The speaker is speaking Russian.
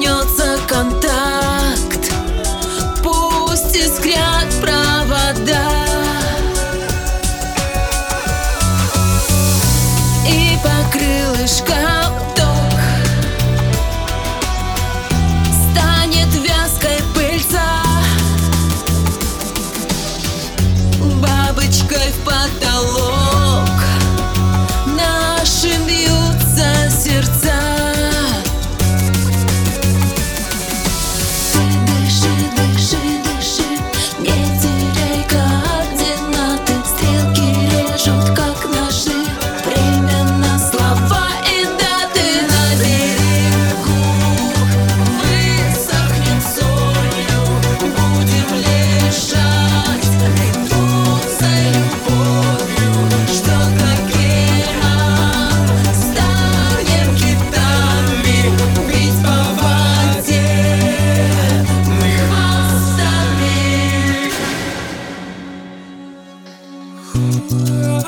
вернется контакт. Пусть искрят провода. И по крылышкам Станет вязкой пыльца. Бабочкой в поток. Yeah.